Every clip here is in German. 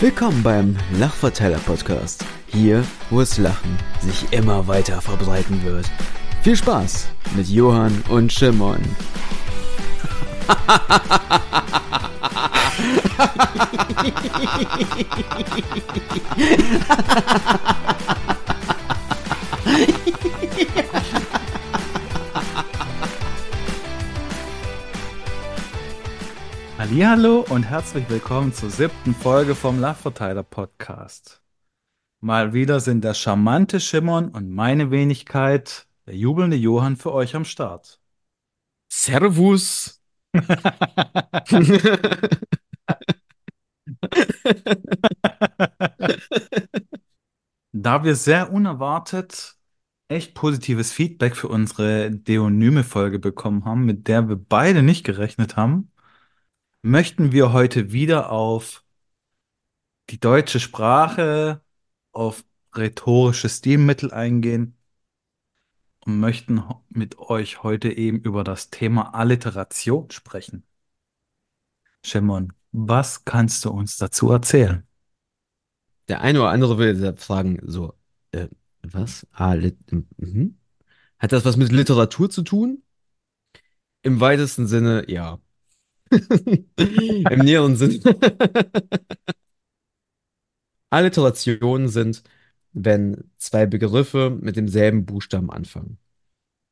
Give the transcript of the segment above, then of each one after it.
Willkommen beim Lachverteiler Podcast. Hier, wo es Lachen sich immer weiter verbreiten wird. Viel Spaß mit Johann und Shimon. Hallo und herzlich willkommen zur siebten Folge vom Lachverteiler Podcast. Mal wieder sind der charmante Schimmern und meine Wenigkeit, der jubelnde Johann, für euch am Start. Servus. Da wir sehr unerwartet echt positives Feedback für unsere Deonyme-Folge bekommen haben, mit der wir beide nicht gerechnet haben, möchten wir heute wieder auf die deutsche Sprache, auf rhetorische Stilmittel eingehen und möchten mit euch heute eben über das Thema Alliteration sprechen. Shimon, was kannst du uns dazu erzählen? Der eine oder andere will fragen, so, äh, was? Ah, mhm. Hat das was mit Literatur zu tun? Im weitesten Sinne, ja. Im näheren Sinne. Alliterationen sind, wenn zwei Begriffe mit demselben Buchstaben anfangen.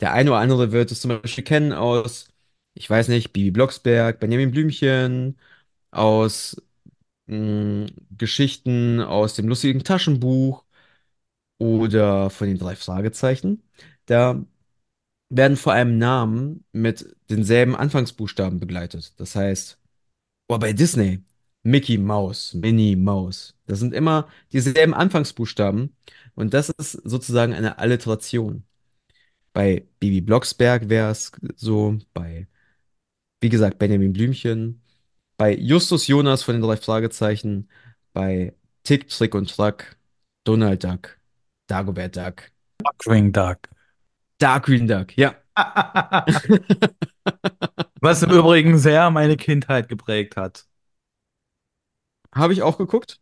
Der eine oder andere wird es zum Beispiel kennen aus, ich weiß nicht, Bibi Blocksberg, Benjamin Blümchen, aus mh, Geschichten aus dem lustigen Taschenbuch oder von den drei Fragezeichen. Da werden vor allem Namen mit denselben Anfangsbuchstaben begleitet. Das heißt, oh, bei Disney, Mickey Mouse, Minnie Mouse. Das sind immer dieselben Anfangsbuchstaben und das ist sozusagen eine Alliteration. Bei Bibi Blocksberg wäre es so, bei, wie gesagt, Benjamin Blümchen, bei Justus Jonas von den drei Fragezeichen, bei Tick, Trick und Track, Donald Duck, Dagobert Duck, Darkwing Duck. Darkwing Duck, ja. Was im Übrigen sehr meine Kindheit geprägt hat. Habe ich auch geguckt.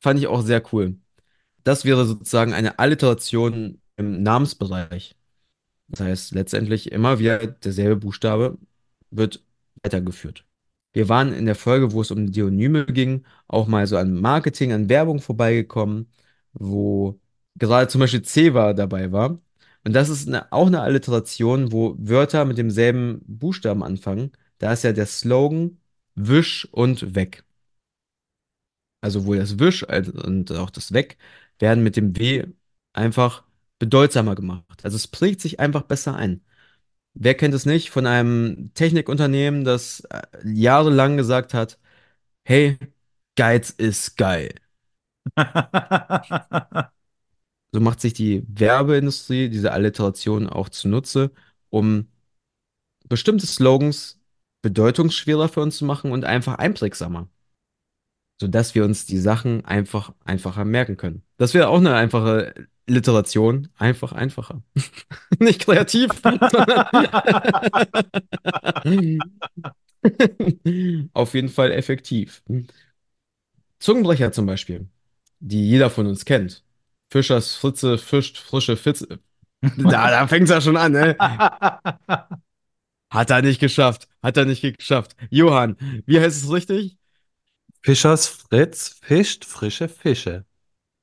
Fand ich auch sehr cool. Das wäre sozusagen eine Alliteration im Namensbereich. Das heißt, letztendlich immer wieder derselbe Buchstabe wird weitergeführt. Wir waren in der Folge, wo es um Deonyme ging, auch mal so an Marketing, an Werbung vorbeigekommen, wo gerade zum Beispiel Ceva dabei war. Und das ist eine, auch eine Alliteration, wo Wörter mit demselben Buchstaben anfangen. Da ist ja der Slogan Wisch und weg. Also sowohl das Wisch und auch das Weg werden mit dem W einfach bedeutsamer gemacht. Also es prägt sich einfach besser ein. Wer kennt es nicht von einem Technikunternehmen, das äh, jahrelang gesagt hat, hey, Geiz ist geil. So macht sich die Werbeindustrie diese Alliteration auch zunutze, um bestimmte Slogans bedeutungsschwerer für uns zu machen und einfach einprägsamer. sodass wir uns die Sachen einfach einfacher merken können. Das wäre auch eine einfache Literation. Einfach einfacher. Nicht kreativ, auf jeden Fall effektiv. Zungenbrecher zum Beispiel, die jeder von uns kennt. Fischers Fritze fischt frische Fitze. Da, da fängt es ja schon an, ne? Hat er nicht geschafft. Hat er nicht geschafft. Johann, wie heißt es richtig? Fischers Fritz fischt frische Fische.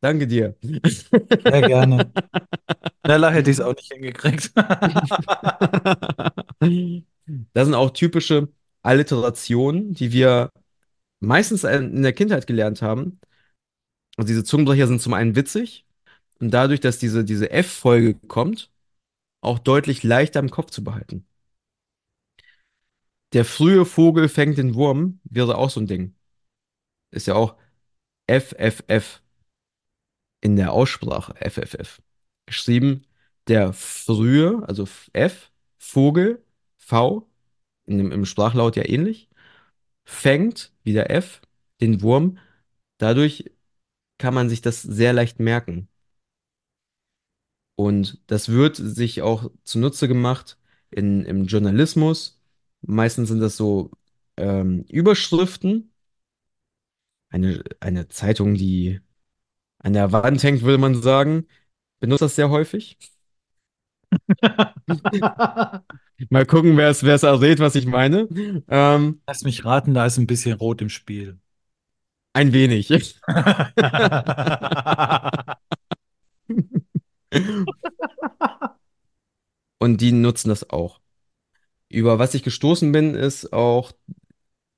Danke dir. Sehr gerne. Schneller hätte ich es auch nicht hingekriegt. Das sind auch typische Alliterationen, die wir meistens in der Kindheit gelernt haben. Und diese Zungenbrecher sind zum einen witzig und dadurch, dass diese, diese F-Folge kommt, auch deutlich leichter im Kopf zu behalten. Der frühe Vogel fängt den Wurm wäre auch so ein Ding. Ist ja auch FFF in der Aussprache, FFF. Geschrieben der frühe, also F, Vogel, V, in dem, im Sprachlaut ja ähnlich, fängt, wieder F, den Wurm. Dadurch kann man sich das sehr leicht merken. Und das wird sich auch zunutze gemacht in, im Journalismus. Meistens sind das so ähm, Überschriften, eine, eine Zeitung, die an der Wand hängt, würde man sagen, benutzt das sehr häufig. Mal gucken, wer es errät, was ich meine. Ähm, Lass mich raten, da ist ein bisschen Rot im Spiel. ein wenig. Und die nutzen das auch. Über was ich gestoßen bin, ist auch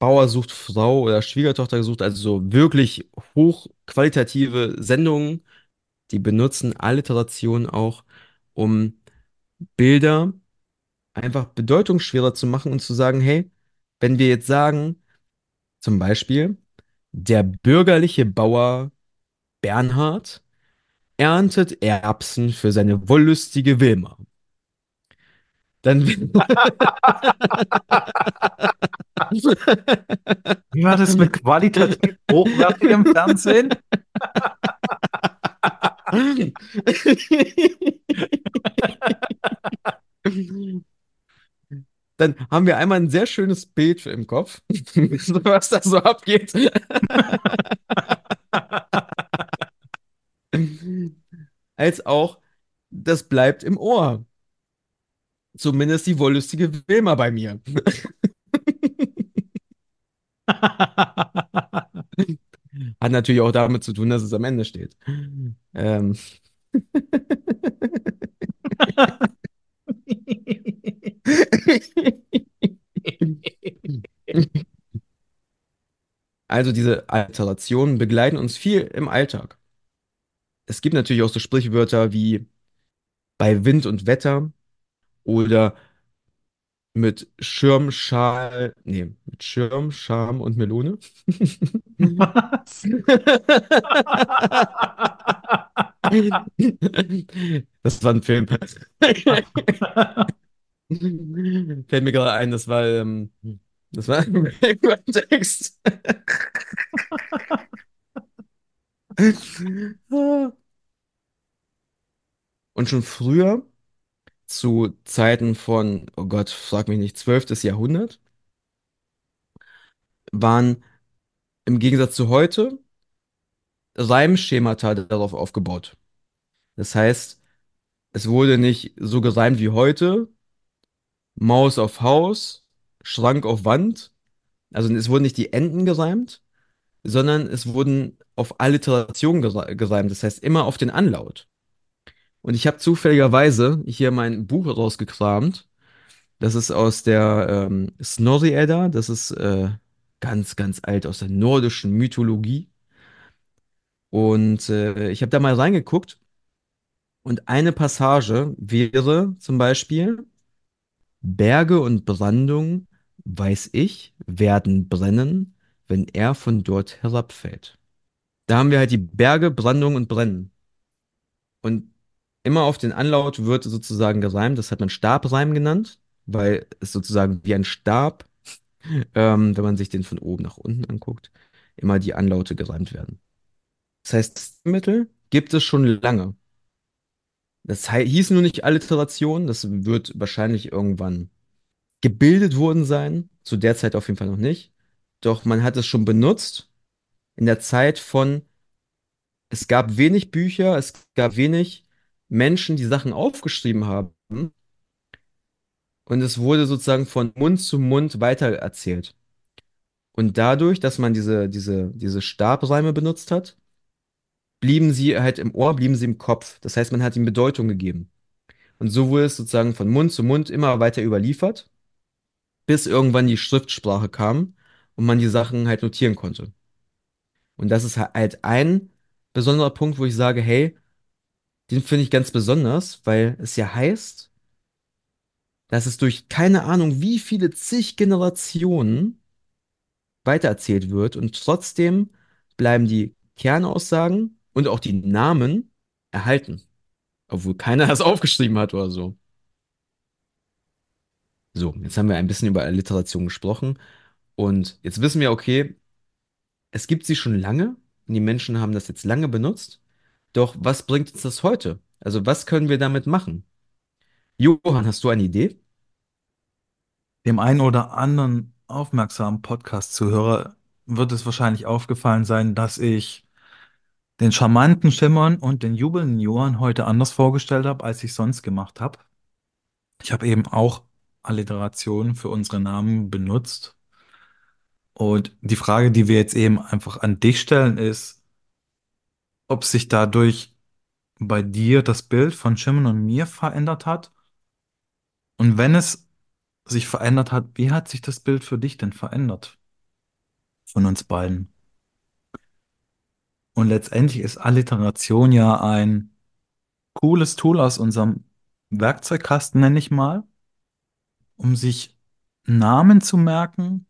Bauer sucht Frau oder Schwiegertochter gesucht, also so wirklich hochqualitative Sendungen, die benutzen Alliterationen auch, um Bilder einfach bedeutungsschwerer zu machen und zu sagen, hey, wenn wir jetzt sagen, zum Beispiel, der bürgerliche Bauer Bernhard erntet Erbsen für seine wollüstige Wilma. Dann, Wie war das mit qualitativ hochwertigem Fernsehen? dann haben wir einmal ein sehr schönes Bild im Kopf, was da so abgeht. Als auch, das bleibt im Ohr. Zumindest die wollüstige Wilma bei mir. Hat natürlich auch damit zu tun, dass es am Ende steht. Ähm. Also diese Alterationen begleiten uns viel im Alltag. Es gibt natürlich auch so Sprichwörter wie bei Wind und Wetter oder mit Schirm, Schal, nee, mit Schirm, Scham und Melone. Was? Das war ein Film. Fällt mir gerade ein, das war, ähm, das war ein Text. Und schon früher, zu Zeiten von, oh Gott, frag mich nicht, 12. Jahrhundert, waren im Gegensatz zu heute Reimschemata darauf aufgebaut. Das heißt, es wurde nicht so gereimt wie heute, Maus auf Haus, Schrank auf Wand. Also es wurden nicht die Enden gereimt, sondern es wurden auf Alliteration gere- gereimt. Das heißt immer auf den Anlaut. Und ich habe zufälligerweise hier mein Buch rausgekramt. Das ist aus der ähm, Snorri-Edda. Das ist äh, ganz, ganz alt aus der nordischen Mythologie. Und äh, ich habe da mal reingeguckt. Und eine Passage wäre zum Beispiel, Berge und Brandung, weiß ich, werden brennen, wenn er von dort herabfällt. Da haben wir halt die Berge, Brandung und Brennen. Und immer auf den Anlaut wird sozusagen gereimt. Das hat man Stabreim genannt, weil es sozusagen wie ein Stab, ähm, wenn man sich den von oben nach unten anguckt, immer die Anlaute gereimt werden. Das heißt, das Mittel gibt es schon lange. Das hieß nur nicht Alliteration, das wird wahrscheinlich irgendwann gebildet worden sein, zu der Zeit auf jeden Fall noch nicht. Doch man hat es schon benutzt in der Zeit von, es gab wenig Bücher, es gab wenig Menschen, die Sachen aufgeschrieben haben und es wurde sozusagen von Mund zu Mund weitererzählt. Und dadurch, dass man diese, diese, diese Stabreime benutzt hat, blieben sie halt im Ohr, blieben sie im Kopf. Das heißt, man hat ihnen Bedeutung gegeben. Und so wurde es sozusagen von Mund zu Mund immer weiter überliefert, bis irgendwann die Schriftsprache kam und man die Sachen halt notieren konnte. Und das ist halt ein besonderer Punkt, wo ich sage, hey, den finde ich ganz besonders, weil es ja heißt, dass es durch keine Ahnung wie viele zig Generationen weitererzählt wird und trotzdem bleiben die Kernaussagen und auch die Namen erhalten, obwohl keiner das aufgeschrieben hat oder so. So, jetzt haben wir ein bisschen über Alliteration gesprochen und jetzt wissen wir, okay, es gibt sie schon lange und die Menschen haben das jetzt lange benutzt. Doch was bringt uns das heute? Also was können wir damit machen? Johann, hast du eine Idee? Dem einen oder anderen aufmerksamen Podcast-Zuhörer wird es wahrscheinlich aufgefallen sein, dass ich den charmanten Schimmern und den jubelnden Johann heute anders vorgestellt habe, als ich sonst gemacht habe. Ich habe eben auch Alliterationen für unsere Namen benutzt. Und die Frage, die wir jetzt eben einfach an dich stellen, ist, ob sich dadurch bei dir das Bild von Schimmern und mir verändert hat. Und wenn es sich verändert hat, wie hat sich das Bild für dich denn verändert von uns beiden? Und letztendlich ist Alliteration ja ein cooles Tool aus unserem Werkzeugkasten, nenne ich mal, um sich Namen zu merken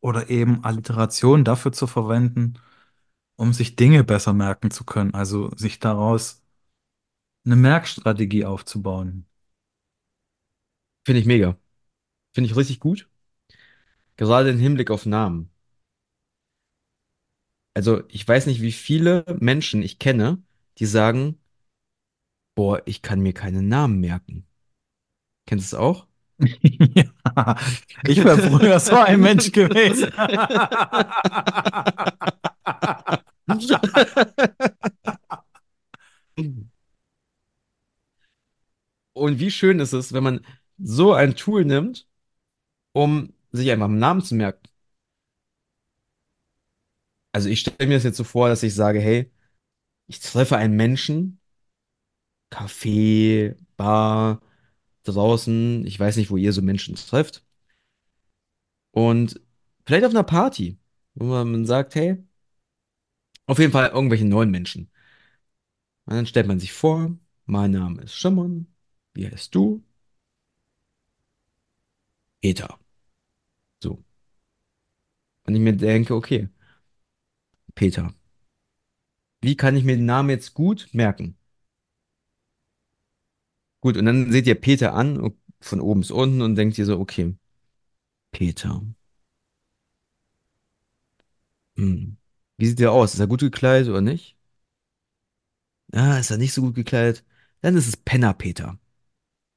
oder eben Alliteration dafür zu verwenden, um sich Dinge besser merken zu können, also sich daraus eine Merkstrategie aufzubauen. Finde ich mega. Finde ich richtig gut. Gerade im Hinblick auf Namen. Also, ich weiß nicht, wie viele Menschen ich kenne, die sagen, boah, ich kann mir keinen Namen merken. Kennst du es auch? Ja, ich wäre früher so ein Mensch gewesen. Und wie schön ist es, wenn man so ein Tool nimmt, um sich einfach einen Namen zu merken. Also ich stelle mir das jetzt so vor, dass ich sage, hey, ich treffe einen Menschen, Café, Bar, draußen, ich weiß nicht, wo ihr so Menschen trefft. Und vielleicht auf einer Party, wo man sagt, hey, auf jeden Fall irgendwelche neuen Menschen. Und dann stellt man sich vor, mein Name ist Schimmern, wie heißt du? Peter. So. Und ich mir denke, okay, Peter. Wie kann ich mir den Namen jetzt gut merken? Gut, und dann seht ihr Peter an, von oben bis unten und denkt ihr so, okay, Peter. Hm. Wie sieht der aus? Ist er gut gekleidet oder nicht? Ah, ist er nicht so gut gekleidet? Dann ist es Penner Peter.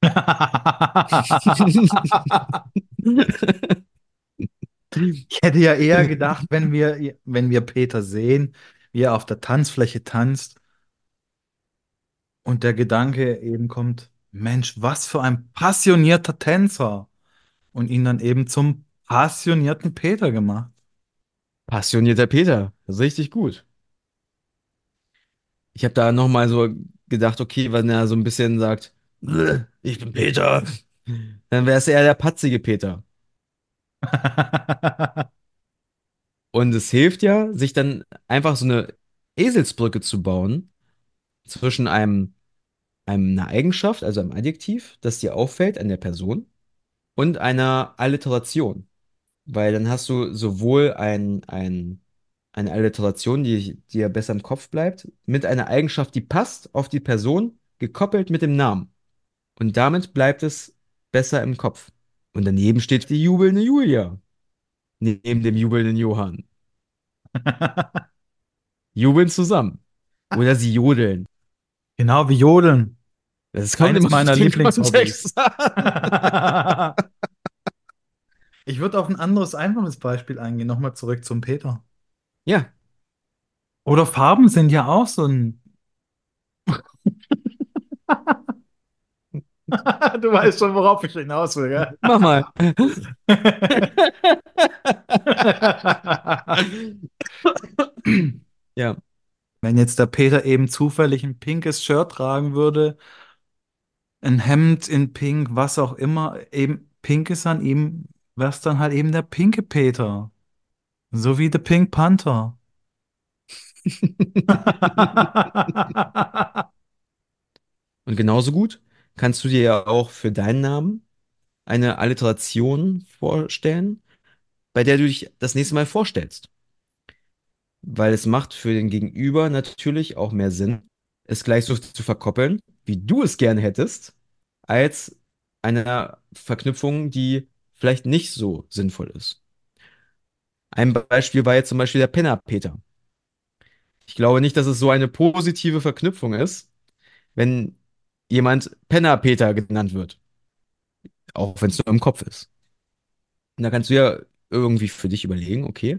Ich hätte ja eher gedacht, wenn wir, wenn wir Peter sehen, wie er auf der Tanzfläche tanzt und der Gedanke eben kommt, Mensch, was für ein passionierter Tänzer und ihn dann eben zum passionierten Peter gemacht. Passionierter Peter. Richtig gut. Ich habe da nochmal so gedacht, okay, wenn er so ein bisschen sagt, "Bäh, ich bin Peter, dann wäre es eher der patzige Peter. Und es hilft ja, sich dann einfach so eine Eselsbrücke zu bauen zwischen einem einer Eigenschaft, also einem Adjektiv, das dir auffällt an der Person, und einer Alliteration. Weil dann hast du sowohl ein, ein, eine Alliteration, die dir besser im Kopf bleibt, mit einer Eigenschaft, die passt auf die Person, gekoppelt mit dem Namen. Und damit bleibt es besser im Kopf. Und daneben steht die jubelnde Julia, neben dem jubelnden Johann. Jubeln zusammen. Oder sie jodeln. Genau wie Jodeln. Das kommt Eines meiner Lieblingshobbys. Ich würde auf ein anderes einfaches Beispiel eingehen. Nochmal zurück zum Peter. Ja, Oder Farben sind ja auch so ein. Du weißt schon, worauf ich hinaus will, gell? mach mal. Ja, Wenn jetzt der Peter eben zufällig ein pinkes Shirt tragen würde, ein Hemd in Pink, was auch immer, eben pink ist an ihm, wäre es dann halt eben der pinke Peter. So wie der Pink Panther. und genauso gut kannst du dir ja auch für deinen Namen eine Alliteration vorstellen, bei der du dich das nächste Mal vorstellst. Weil es macht für den Gegenüber natürlich auch mehr Sinn, es gleich so zu verkoppeln, wie du es gerne hättest, als eine Verknüpfung, die vielleicht nicht so sinnvoll ist. Ein Beispiel war jetzt zum Beispiel der Penner Peter. Ich glaube nicht, dass es so eine positive Verknüpfung ist, wenn jemand Penner Peter genannt wird, auch wenn es nur im Kopf ist. Und da kannst du ja irgendwie für dich überlegen, okay.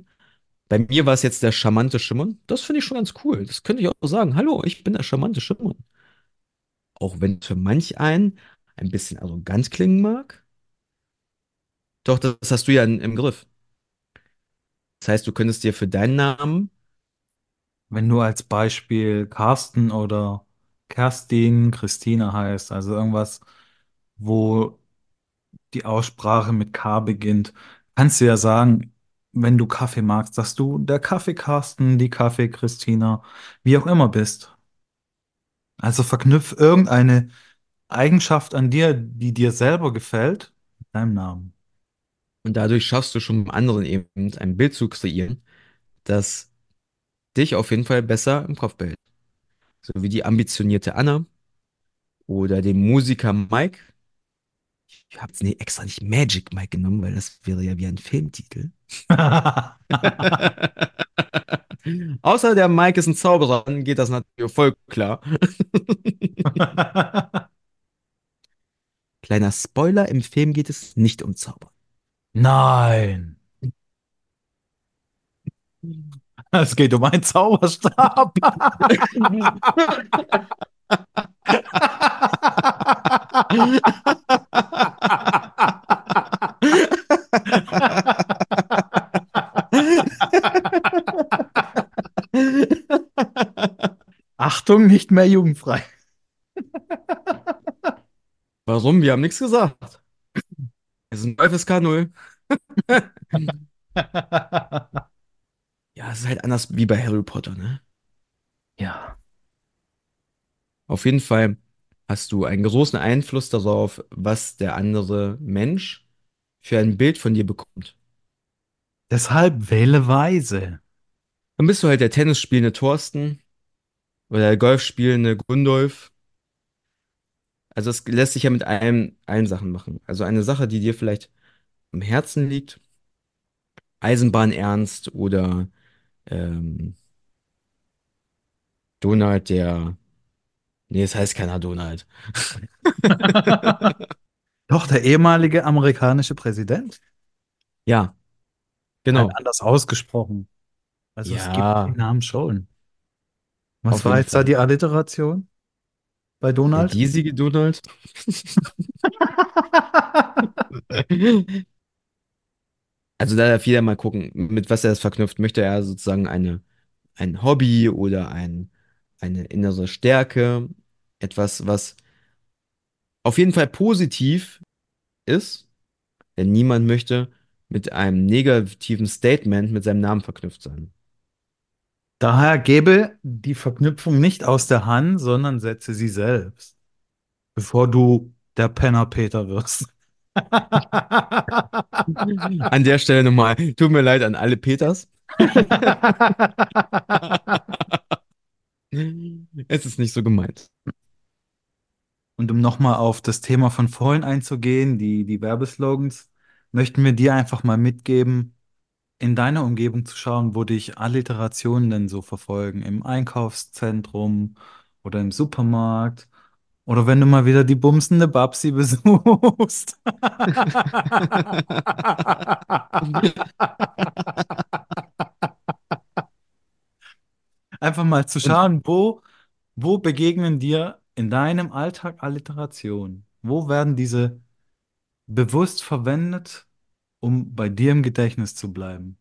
Bei mir war es jetzt der charmante Schimmern. Das finde ich schon ganz cool. Das könnte ich auch sagen. Hallo, ich bin der charmante Schimmern. Auch wenn es für manch einen ein bisschen arrogant klingen mag. Doch, das hast du ja in, im Griff. Das heißt, du könntest dir für deinen Namen, Wenn du als Beispiel Carsten oder Kerstin, Christina heißt, also irgendwas, wo die Aussprache mit K beginnt, kannst du ja sagen, wenn du Kaffee magst, dass du der Kaffee Carsten, die Kaffee Christina, wie auch immer bist. Also verknüpf irgendeine Eigenschaft an dir, die dir selber gefällt, mit deinem Namen. und dadurch schaffst du schon beim anderen eben ein Bild zu kreieren, das dich auf jeden Fall besser im Kopf behält. So wie die ambitionierte Anna oder den Musiker Mike. Ich habe jetzt extra nicht Magic Mike genommen, weil das wäre ja wie ein Filmtitel. Außer der Mike ist ein Zauberer, dann geht das natürlich voll klar. Kleiner Spoiler, im Film geht es nicht um Zauber. Nein, es geht um einen Zauberstab. Achtung, nicht mehr jugendfrei. Warum? Wir haben nichts gesagt. Es ist ein FSK 0. Ja, es ist halt anders wie bei Harry Potter, ne? Ja. Auf jeden Fall hast du einen großen Einfluss darauf, was der andere Mensch für ein Bild von dir bekommt. Deshalb wähle weise. Dann bist du halt der Tennisspielende Thorsten oder der Golfspielende Gundolf. Also es lässt sich ja mit allen, allen Sachen machen. Also eine Sache, die dir vielleicht am Herzen liegt, Eisenbahn ernst oder ähm, Donald, der. Nee, es heißt keiner Donald. Doch, der ehemalige amerikanische Präsident. Ja, Halt genau. anders ausgesprochen. Also es gibt Ja, den Namen schon. Was auf war jetzt da Fall. die Alliteration bei Der Donald? diesige Donald. Also da darf jeder mal gucken, mit was er das verknüpft. Möchte er sozusagen eine, ein Hobby oder ein, eine innere Stärke, etwas, was auf jeden Fall positiv ist, denn niemand möchte mit einem negativen Statement mit seinem Namen verknüpft sein. Daher gebe die Verknüpfung nicht aus der Hand, sondern setze sie selbst, bevor du der Penner Peter wirst. An der Stelle nochmal, tut mir leid an alle Peters. Es ist nicht so gemeint. Und um nochmal auf das Thema von vorhin einzugehen, die, die Werbeslogans, möchten wir dir einfach mal mitgeben, in deiner Umgebung zu schauen, wo dich Alliterationen denn so verfolgen. Im Einkaufszentrum oder im Supermarkt. Oder wenn du mal wieder die bumsende Babsi besuchst. Einfach mal zu schauen, wo, wo begegnen dir in deinem Alltag Alliterationen? Wo werden diese bewusst verwendet, um bei dir im Gedächtnis zu bleiben?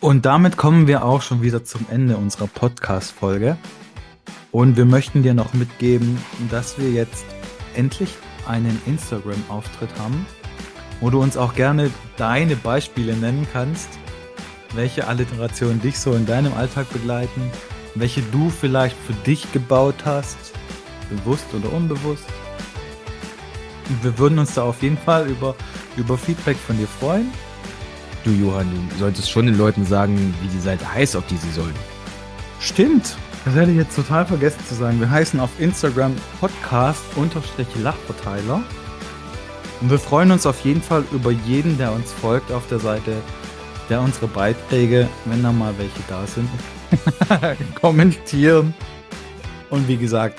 Und damit kommen wir auch schon wieder zum Ende unserer Podcast-Folge. Und wir möchten dir noch mitgeben, dass wir jetzt endlich einen Instagram-Auftritt haben, wo du uns auch gerne deine Beispiele nennen kannst, welche Alliterationen dich so in deinem Alltag begleiten, welche du vielleicht für dich gebaut hast, bewusst oder unbewusst. Wir würden uns da auf jeden Fall über, über Feedback von dir freuen. du, Johann, du solltest schon den Leuten sagen, wie die Seite heißt, auf die sie sollen. Stimmt. Das hätte ich jetzt total vergessen zu sagen. Wir heißen auf Instagram Podcast-Lachverteiler. Und wir freuen uns auf jeden Fall über jeden, der uns folgt auf der Seite, der unsere Beiträge, wenn da mal welche da sind, kommentieren. Und wie gesagt,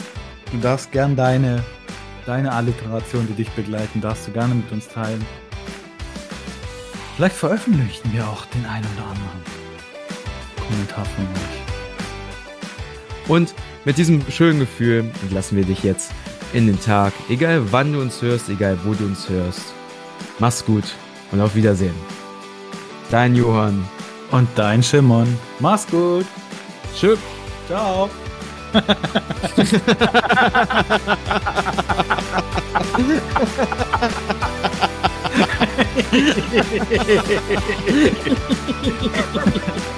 du darfst gern deine, deine Alliteration, die dich begleiten, darfst du gerne mit uns teilen. Vielleicht veröffentlichen wir auch den einen oder anderen Kommentar von euch. Und mit diesem schönen Gefühl entlassen wir dich jetzt in den Tag. Egal wann du uns hörst, egal wo du uns hörst. Mach's gut und auf Wiedersehen. Dein Johann. Und dein Shimon. Mach's gut. Tschüss. Ciao. ハハハハ!